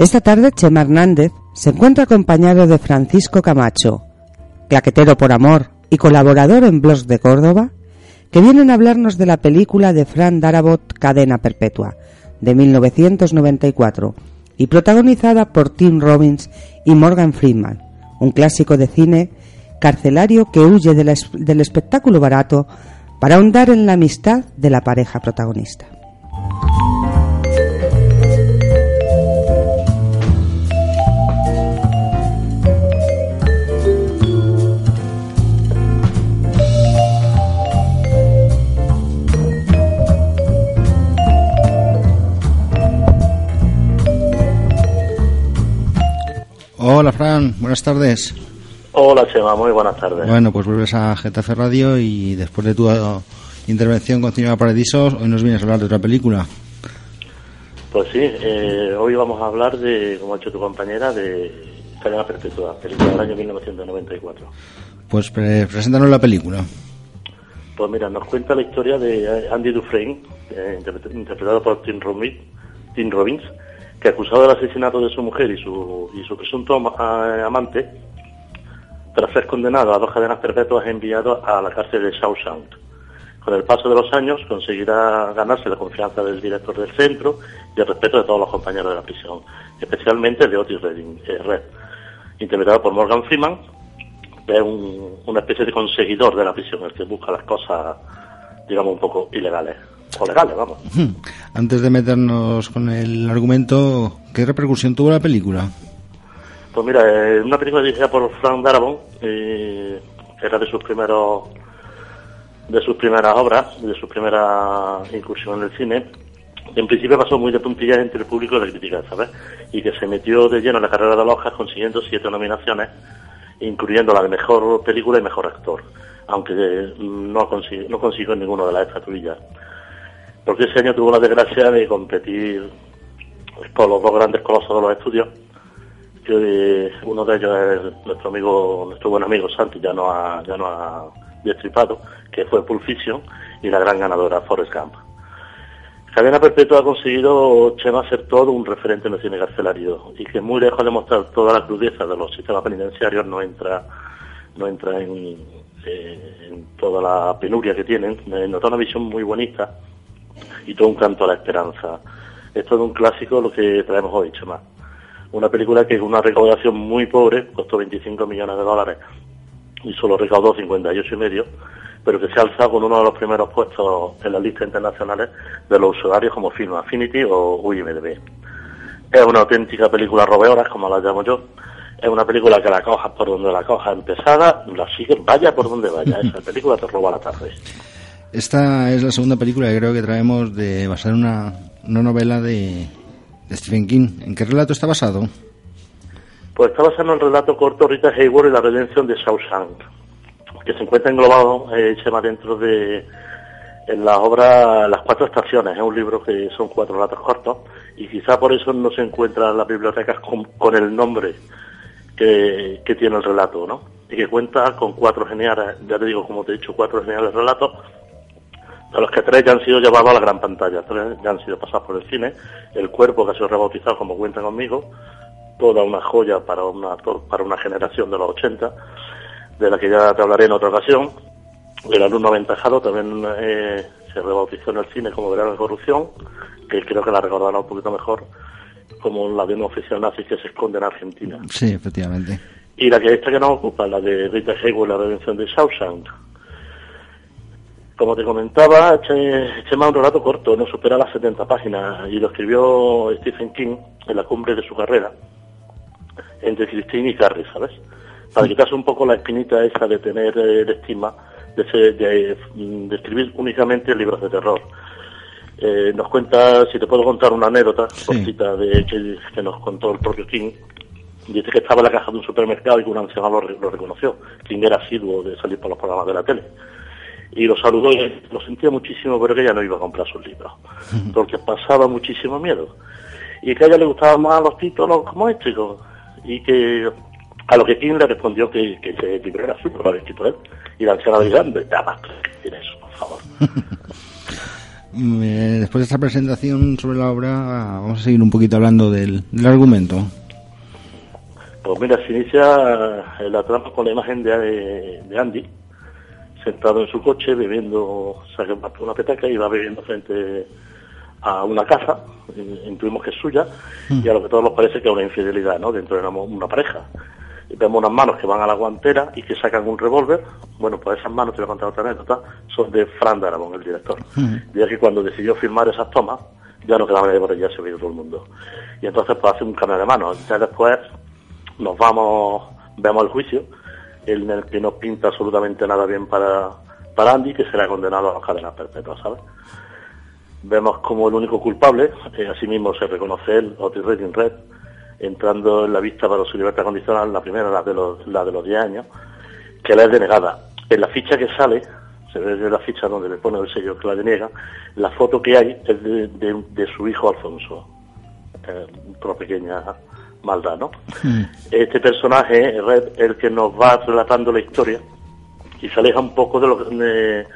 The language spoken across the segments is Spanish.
Esta tarde Chema Hernández se encuentra acompañado de Francisco Camacho, claquetero por amor y colaborador en Blogs de Córdoba, que vienen a hablarnos de la película de Fran Darabont Cadena Perpetua, de 1994, y protagonizada por Tim Robbins y Morgan Freeman, un clásico de cine carcelario que huye del espectáculo barato para ahondar en la amistad de la pareja protagonista. Buenas tardes. Hola Chema, muy buenas tardes. Bueno, pues vuelves a Getafe Radio y después de tu uh, intervención con Cinema Paradisos, hoy nos vienes a hablar de otra película. Pues sí, eh, hoy vamos a hablar de, como ha hecho tu compañera, de Cadena Perpetua, película del año 1994. Pues preséntanos la película. Pues mira, nos cuenta la historia de Andy Dufresne, eh, interpretado por Tim Robbins, Tim Robbins que acusado del asesinato de su mujer y su, y su presunto amante, tras ser condenado a dos cadenas perpetuas, es enviado a la cárcel de Shawshank. Con el paso de los años conseguirá ganarse la confianza del director del centro y el respeto de todos los compañeros de la prisión, especialmente de Otis Redding, eh, Red, interpretado por Morgan Freeman, que es una especie de conseguidor de la prisión, el que busca las cosas, digamos, un poco ilegales legales, vamos. Antes de meternos con el argumento, ¿qué repercusión tuvo la película? Pues mira, es una película dirigida por Frank Darabont, eh, era de sus primeros de sus primeras obras, de su primera incursión en el cine. En principio pasó muy de puntillas entre el público y la crítica, ¿sabes? Y que se metió de lleno en la carrera de los consiguiendo siete nominaciones, incluyendo la de mejor película y mejor actor, aunque no consiguió, no consiguió ninguna de las estatuillas porque ese año tuvo la desgracia de competir con los dos grandes colosos de los estudios, que uno de ellos es nuestro amigo, nuestro buen amigo Santi, ya no ha, ya no destripado, que fue Pulp Fiction, y la gran ganadora Forrest Gump. Cadena Perpetua ha conseguido, Chema, ser todo un referente en el cine carcelario y que muy lejos de mostrar toda la crudeza de los sistemas penitenciarios no entra, no entra en, eh, en toda la penuria que tienen, nota una visión muy bonita y todo un canto a la esperanza. Esto es un clásico lo que traemos hoy, Chema. Una película que es una recaudación muy pobre, costó 25 millones de dólares y solo recaudó 58 y medio, pero que se ha alzado con uno de los primeros puestos en las listas internacionales de los usuarios como Film Affinity o IMDb. Es una auténtica película robeoras, como la llamo yo. Es una película que la cojas por donde la cojas empezada, la sigues, vaya por donde vaya. Esa película te roba la tarde. Esta es la segunda película que creo que traemos de basar una, una novela de, Stephen King. ¿En qué relato está basado? Pues está basado en el relato corto Rita Hayward y la redención de Shawshank, que se encuentra englobado, eh, dentro de en la obra Las Cuatro Estaciones. Es un libro que son cuatro relatos cortos y quizá por eso no se encuentra en las bibliotecas con, con el nombre que, tiene el relato, ¿no? Y que cuenta con cuatro geniales, ya te digo, como te he dicho, cuatro geniales relatos de los que tres ya han sido llevados a la gran pantalla, tres ya han sido pasados por el cine, El Cuerpo, que ha sido rebautizado como Cuenta conmigo, toda una joya para una, para una generación de los 80, de la que ya te hablaré en otra ocasión, El Alumno Aventajado también eh, se rebautizó en el cine como Verano de Corrupción, que creo que la recordará un poquito mejor como la de un oficial nazi que se esconde en Argentina. Sí, efectivamente. Y la que esta que nos ocupa, la de Rita Hayworth, La Redención de Shawshank, como te comentaba, este más un relato corto, no supera las 70 páginas, y lo escribió Stephen King en la cumbre de su carrera, entre Christine y Carrie, ¿sabes? Para quitarse un poco la espinita esa de tener el estima de, de, escribir únicamente libros de terror. Eh, nos cuenta, si te puedo contar una anécdota cortita de que, nos contó el propio King, dice que estaba en la caja de un supermercado y que un anciano lo, lo reconoció. King era asiduo de salir por los programas de la tele y lo saludó y lo sentía muchísimo, pero que ella no iba a comprar sus libros, porque pasaba muchísimo miedo. Y que a ella le gustaban más los títulos como este, y que a lo que King le respondió que, que ese libro era suyo, lo había escrito él, y la anciana le dijo, ya basta, eso, por favor. Mm, eh, después de esta presentación sobre la obra, vamos a seguir un poquito hablando del, del argumento. Pues mira, se inicia eh, la trama con la imagen de, de Andy, sentado en su coche, bebiendo, saca una petaca y va bebiendo frente a una casa, intuimos que es suya, y a lo que todos nos parece que es una infidelidad, ¿no? Dentro de una, pareja. Y vemos unas manos que van a la guantera y que sacan un revólver. Bueno, pues esas manos, te voy a contar otra anécdota, son de Fran Darabont, el director. Y es que cuando decidió filmar esas tomas, ya no quedaba nadie por allá, se vio todo el mundo. Y entonces pues hace un cambio de manos. Ya después nos vamos, vemos el juicio, el que no pinta absolutamente nada bien para, para Andy, que será condenado a las cadenas perpetuas, ¿sabes? Vemos como el único culpable, eh, asimismo se reconoce él, Otis Redding Red, entrando en la vista para su libertad condicional, la primera, la de los, la de los 10 años, que la es denegada. En la ficha que sale, se ve en la ficha donde le pone el sello que la deniega, la foto que hay es de, su hijo Alfonso, eh, otra pequeña maldad, ¿no? Hmm. Este personaje, Red, el que nos va relatando la historia y se aleja un poco de lo, de,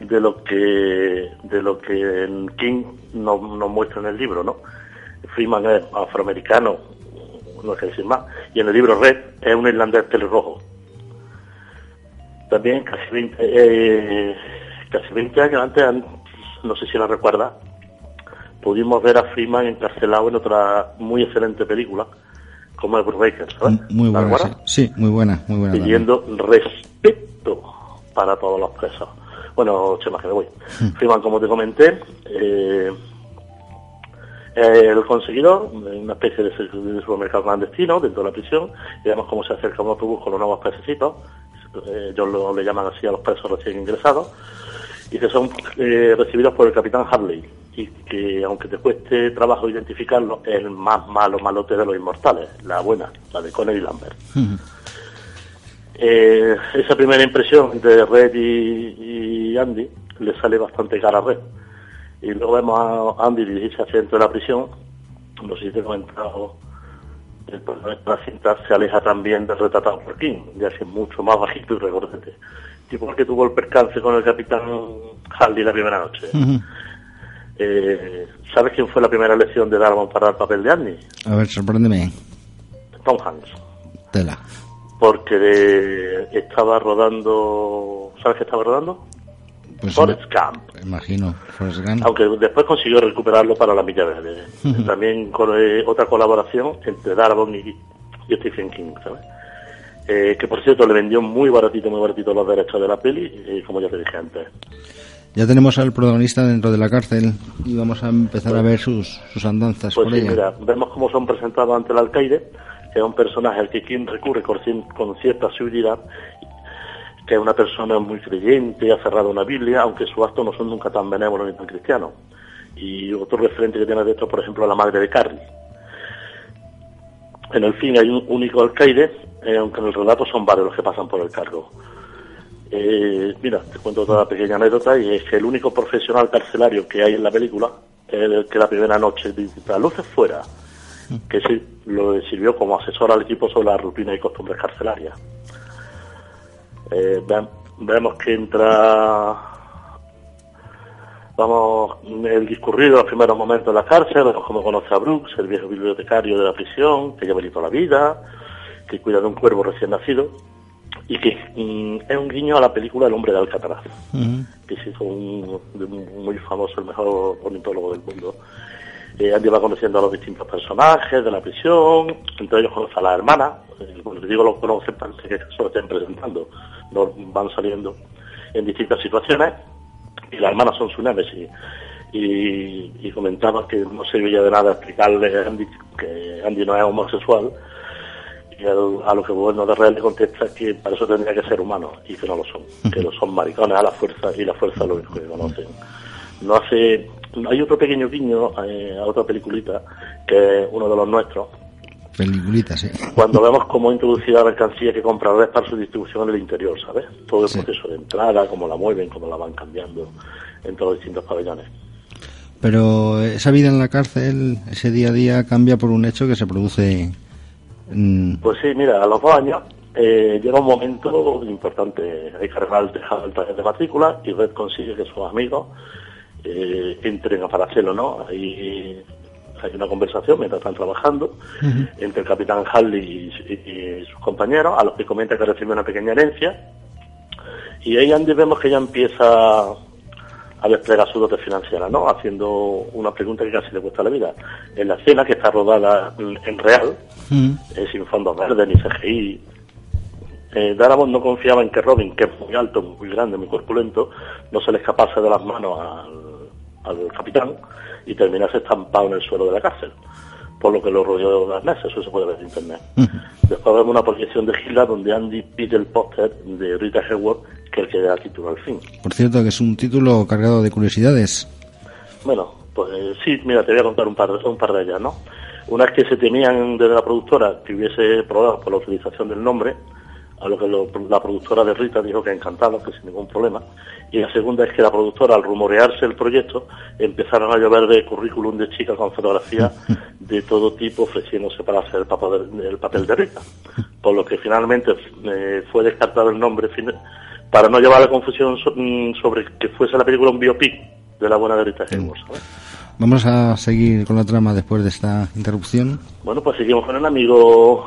de lo que de lo que King nos, muestra en el libro, ¿no? Freeman es afroamericano, no que decir más, y en el libro Red es un irlandés pelirrojo. También casi 20, eh, casi 20 años antes, no sé si la recuerda, pudimos ver a Freeman encarcelado en otra muy excelente película, como el Brubaker, ¿sabes? Muy buena, sí, muy buena, muy buena. Pidiendo respeto para todos los presos. Bueno, Chema, que me voy. Hmm. como te comenté, eh, el conseguidor, una especie de, supermercado clandestino dentro de la prisión, y vemos cómo se acerca un autobús con los nuevos pececitos, eh, ellos lo, le llaman así a los presos recién ingresados, y que son eh, recibidos por el capitán Harley, y que aunque te cueste trabajo identificarlo, es el más malo malote de los inmortales, la buena, la de Connery Lambert. Eh, esa primera impresión de Red y, Andy le sale bastante cara a Red. Y luego vemos a Andy dirigirse hacia dentro de la prisión. No sé si te he comentado, el personaje de la cinta se aleja también del retratado por King, ya que es mucho más bajito y recordete. Tipo que tuvo el percance con el capitán Harley la primera noche. Eh, ¿Sabes quién fue la primera elección de Darwin para el papel de Andy? A ver, sorpréndeme. Tom Hanks. Tela porque estaba rodando, ¿sabes qué estaba rodando? Pues Forrest Gump. Imagino, Forrest Gump. Aunque después consiguió recuperarlo para la Milla Verde. También con eh, otra colaboración entre Darabont y, Stephen King, ¿sabes? Eh, que por cierto le vendió muy baratito, muy baratito los derechos de la peli, eh, como ya te dije antes. Ya tenemos al protagonista dentro de la cárcel y vamos a empezar a ver sus, sus andanzas. Pues sí, mira, vemos cómo son presentados ante el alcaide es un personaje al que quien recurre con, cierta seguridad, que es una persona muy creyente, ha cerrado una Biblia, aunque sus actos no son nunca tan benévolos ni tan cristianos. Y otro referente que tiene de esto, por ejemplo, la madre de Carrie. En el fin hay un único alcaide, eh, aunque en el relato son varios los que pasan por el cargo. Eh, mira, te cuento otra pequeña anécdota y es que el único profesional carcelario que hay en la película es el que la primera noche dice, luces fuera, que sí, lo sirvió como asesor al equipo sobre la rutina y costumbres carcelarias. Eh, vemos que entra, vamos, el discurrido los primeros momentos en la cárcel, vemos cómo conoce a Brooks, el viejo bibliotecario de la prisión, que lleva toda la vida, que cuida de un cuervo recién nacido, y que mm, es un guiño a la película El hombre de Alcatraz, que se hizo un, muy famoso, el mejor ornitólogo del mundo. Eh, Andy va conociendo a los distintos personajes de la prisión, entre ellos conoce a la hermana, eh, cuando digo los conoce parece que se lo estén presentando, no van saliendo en distintas situaciones, y las hermanas son su némesis. Y, y comentaba que no servía de nada explicarle a Andy que Andy no es homosexual, y a lo que Bueno de Real le contesta que para eso tendría que ser humano, y que no lo son, que lo son maricones a la fuerza, y la fuerza lo único que conocen. No hace hay otro pequeño guiño eh, a otra peliculita, que es uno de los nuestros. Peliculita, sí. Cuando vemos cómo introducir la mercancía que compra Red para su distribución en el interior, ¿sabes? Todo el proceso de entrada, cómo la mueven, cómo la van cambiando en todos los distintos pabellones. Pero esa vida en la cárcel, ese día a día, cambia por un hecho que se produce. Pues sí, mira, a los dos años eh, llega un momento importante. Hay que arreglar el tejado del taller de matrícula y Red consigue que sus amigos eh, entren a Paracelo, ¿no? Ahí hay una conversación mientras están trabajando entre el capitán Harley y, sus compañeros, a los que comenta que recibe una pequeña herencia. Y ahí Andy vemos que ella empieza a desplegar su dote financiera, ¿no? Haciendo una pregunta que casi le cuesta la vida. En la escena, que está rodada en real, eh, sin fondos verdes ni CGI, eh, Darabont no confiaba en que Robin, que es muy alto, muy grande, muy corpulento, no se le escapase de las manos al, al capitán y terminase estampado en el suelo de la cárcel, por lo que lo rodeó de las mesas, eso se puede ver en internet. Después vemos una proyección de Gila donde Andy pide el póster de Rita Hayworth, que es el que da título al fin. Por cierto, que es un título cargado de curiosidades. Bueno, pues sí, mira, te voy a contar un par, un par de ellas, ¿no? Una es que se temían desde la productora que hubiese probado por la utilización del nombre, a lo que la productora de Rita dijo que encantado, que sin ningún problema. Y la segunda es que la productora, al rumorearse el proyecto, empezaron a llover de currículum de chicas con fotografías de todo tipo ofreciéndose para hacer el papel de, papel de Rita. Por lo que finalmente eh, fue descartado el nombre para no llevar la confusión mm, sobre que fuese la película un biopic de la buena de Rita Hayworth. Vamos a seguir con la trama después de esta interrupción. Bueno, pues seguimos con el amigo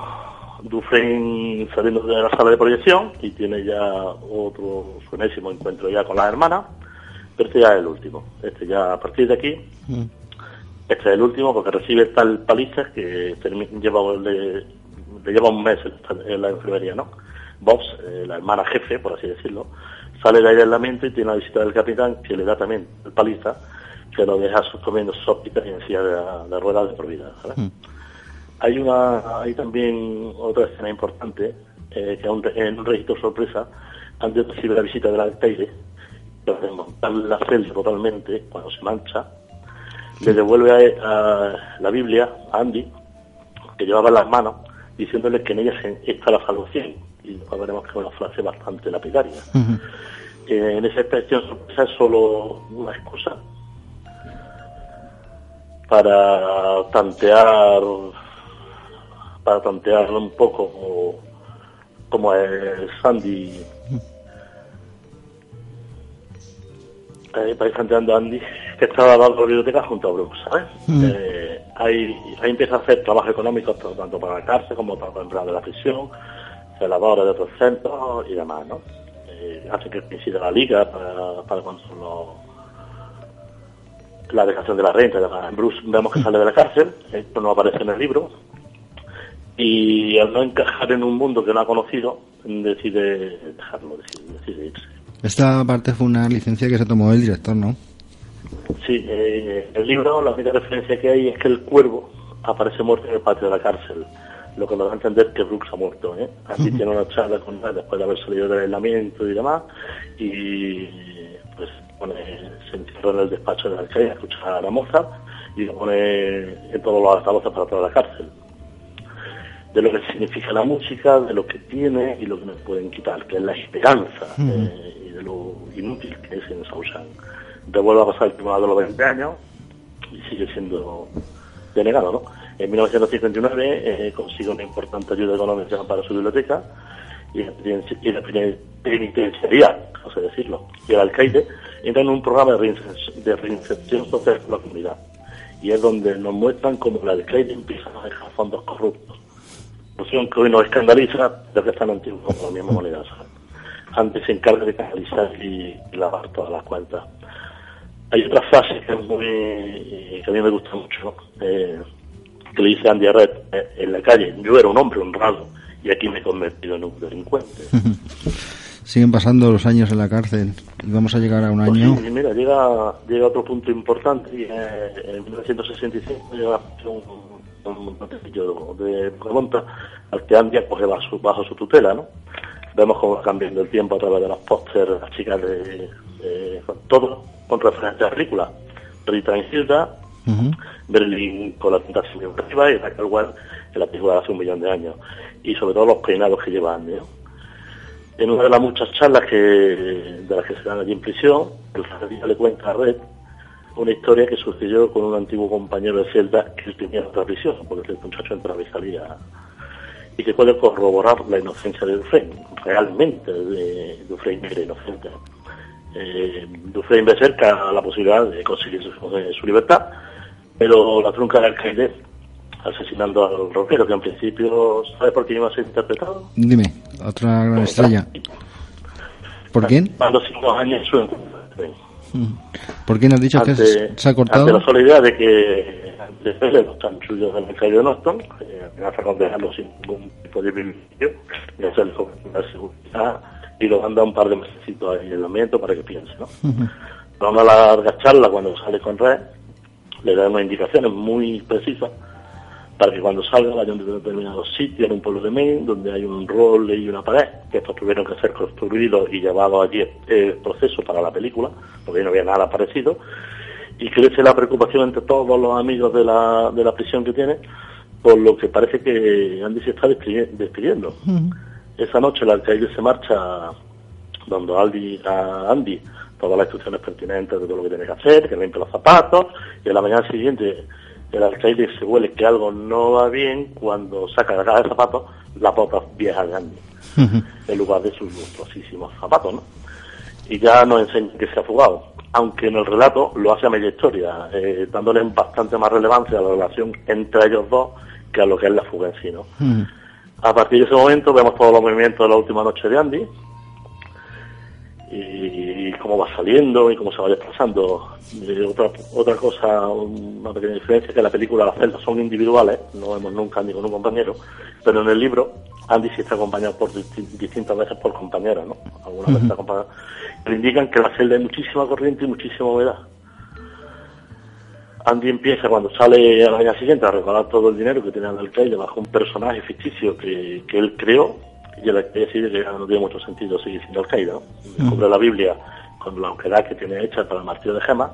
Dufresne saliendo de la sala de proyección y tiene ya otro su enésimo encuentro ya con la hermana, pero este ya es el último. Este ya a partir de aquí, mm. este es el último porque recibe tal paliza que lleva, le, lleva un mes en la enfermería, ¿no? Bobs, eh, la hermana jefe, por así decirlo, sale de aislamiento y tiene la visita del capitán que le da también el paliza que lo deja comiendo sópitas y en silla de, de ruedas de por vida. Mm. Hay una, hay también otra escena importante, eh, que en un registro sorpresa, antes de recibir la visita del alcaide, de desmontar la celda totalmente, cuando se mancha, le devuelve a, la Biblia a Andy, que llevaba en las manos, diciéndole que en ella está la salvación. Y después veremos que es una frase bastante lapidaria. Eh, en esa expresión sorpresa es solo una excusa para tantear para tantearlo un poco como, es Sandy. Eh, ir tanteando a Andy, que estaba dando la biblioteca junto a Brooks, ¿sabes? Mm. Eh, ahí, ahí, empieza a hacer trabajo económico tanto para la cárcel como para el de la prisión, celadores de otros centros y demás, ¿no? Eh, hace que coincida la liga para, para la dejación de la renta. Bruce vemos que sale de la cárcel, esto no aparece en el libro, y al no encajar en un mundo que no ha conocido, decide dejarlo, decide, irse. Esta parte fue una licencia que se tomó el director, ¿no? Sí, eh, el libro, la única referencia que hay es que el cuervo aparece muerto en el patio de la cárcel, lo que nos da a entender que Brooks ha muerto. ¿eh? Así tiene una charla con él después de haber salido del aislamiento y demás, y pues pone, se encierra en el despacho de la alcalde a escuchar a la moza y lo pone en todos los altavoces para toda la cárcel de lo que significa la música, de lo que tiene y lo que nos pueden quitar, que es la esperanza eh, y de lo inútil que es en Sausan. Devuelve a pasar el tribunal de los 20 años y sigue siendo denegado, ¿no? En 1959 eh, consigue una importante ayuda económica para su biblioteca y la, penitenciaría, no sé decirlo, y el alcaide entra en un programa de reinserción, de reinserción social con la comunidad. Y es donde nos muestran cómo el alcaide empieza a dejar fondos corruptos que hoy nos escandaliza antiguo como la misma moneda. Antes se encarga de canalizar y, lavar todas las cuentas. Hay otra frase que, es muy, que a mí me gusta mucho, eh, que le dice Andy Red eh, en la calle, yo era un hombre honrado y aquí me he convertido en un delincuente. Siguen pasando los años en la cárcel y vamos a llegar a un pues año. Sí, mira, llega, llega otro punto importante y eh, en 1965 llega un un montecillo de remonta al que Andy acoge bajo, bajo su tutela, ¿no? Vemos cómo va cambiando el tiempo a través de los pósteres, las chicas de, todo con referencia a rícula. Rita Hilda, Berlín con la tentación educativa y Raquel Ward en la película de hace un millón de años. Y sobre todo los peinados que lleva Andy, En una de las muchas charlas que, de las que se dan allí en prisión, el sacerdote le cuenta a Red una historia que sucedió con un antiguo compañero de celda que él tenía en otra prisión, porque el muchacho entraba y salía, y que puede corroborar la inocencia de Dufresne, realmente de Dufresne era inocente. Eh, Dufresne ve cerca la posibilidad de conseguir su, su libertad, pero la trunca del alcaide asesinando al rockero, que en principio, ¿sabes por qué iba a ser interpretado? Dime, otra gran estrella. ¿Por quién? Cuando cinco años su ¿Por quién has dicho que se ha cortado? Ante la sola idea de que después de los chanchullos del alcalde de Norton, eh, amenaza con dejarlo sin ningún tipo de privilegio, y hacerle la seguridad y lo manda un par de en el ambiente para que piense, ¿no? Uh una larga charla cuando sale con Red, le da unas indicaciones muy precisas para que cuando salga vayan a determinados sitios en un pueblo de Maine donde hay un rol y una pared, que estos tuvieron que ser construidos y llevados allí el proceso para la película, porque no había nada parecido, y crece la preocupación entre todos los amigos de la, de la prisión que tiene, por lo que parece que Andy se está despidiendo. Esa noche el alcalde se marcha dando a Andy todas las instrucciones pertinentes de todo lo que tiene que hacer, que limpie los zapatos, y en la mañana siguiente el alcaide se huele que algo no va bien cuando saca de la caja de zapatos la bota vieja de Andy, en lugar de sus lustrosísimos zapatos, ¿no? Y ya nos enseña que se ha fugado, aunque en el relato lo hace a media historia, eh, dándole bastante más relevancia a la relación entre ellos dos que a lo que es la fuga en sí, ¿no? A partir de ese momento vemos todos los movimientos de la última noche de Andy, cómo va saliendo y cómo se va desplazando. otra, otra cosa, una pequeña diferencia es que la película, las celdas son individuales, no vemos nunca ni con un compañero, pero en el libro Andy sí está acompañado por distintas veces por compañeros, ¿no? Algunas veces está acompañado. Le indican que la celda hay muchísima corriente y muchísima humedad. Andy empieza cuando sale a la mañana siguiente a regalar todo el dinero que tiene el alcalde bajo un personaje ficticio que, que él creó y el que decide que no tiene mucho sentido seguir siendo Al-Qaeda. ¿no? la Biblia con la aunquedad que tiene hecha para el martillo de Gema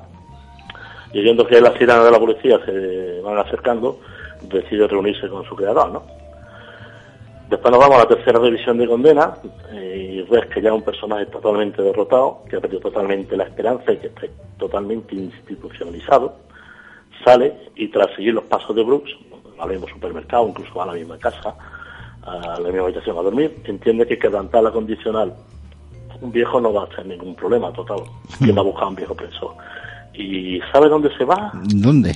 y viendo que las sirenas de la policía se van acercando, decide reunirse con su creador. Después nos vamos a la tercera revisión de condena y ves que ya un personaje totalmente derrotado, que ha perdido totalmente la esperanza y que está totalmente institucionalizado, sale y tras seguir los pasos de Brooks, al mismo supermercado, incluso a la misma casa, a la misma habitación a dormir, entiende que quebrantar la condicional un viejo no va a tener ningún problema total. que va a buscar un viejo preso? ¿Y sabe dónde se va? ¿Dónde?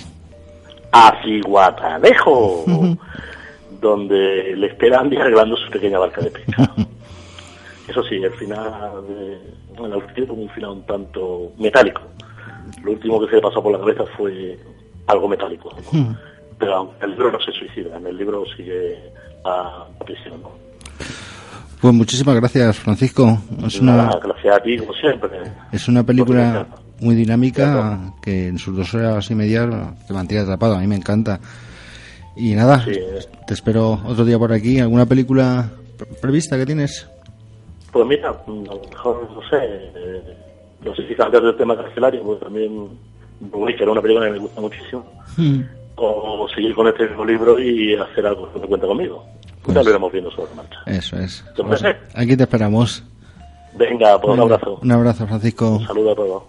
A Ciguatanejo, donde le espera Andy arreglando su pequeña barca de pesca. Eso sí, el final, de, bueno, el un final un tanto metálico. Lo último que se le pasó por la cabeza fue algo metálico. Pero el libro no se suicida, en el libro sigue a prisión. Pues muchísimas gracias, Francisco. Es una, gracias a ti, como siempre. Es una película muy dinámica que en sus dos horas y media te mantiene atrapado. A mí me encanta. Y nada, te espero otro día por aquí. ¿Alguna película prevista que tienes? Pues mira, a lo mejor, no sé, eh, no sé si cambiar del tema carcelario, porque también que era una película que me gusta muchísimo. Hmm o seguir con este mismo libro y hacer algo que me cuenta conmigo. Pues, ya lo iremos viendo sobre marcha. Eso es. Pues aquí te esperamos. Venga, pues un abrazo. Un abrazo, Francisco. Un saludo a todos.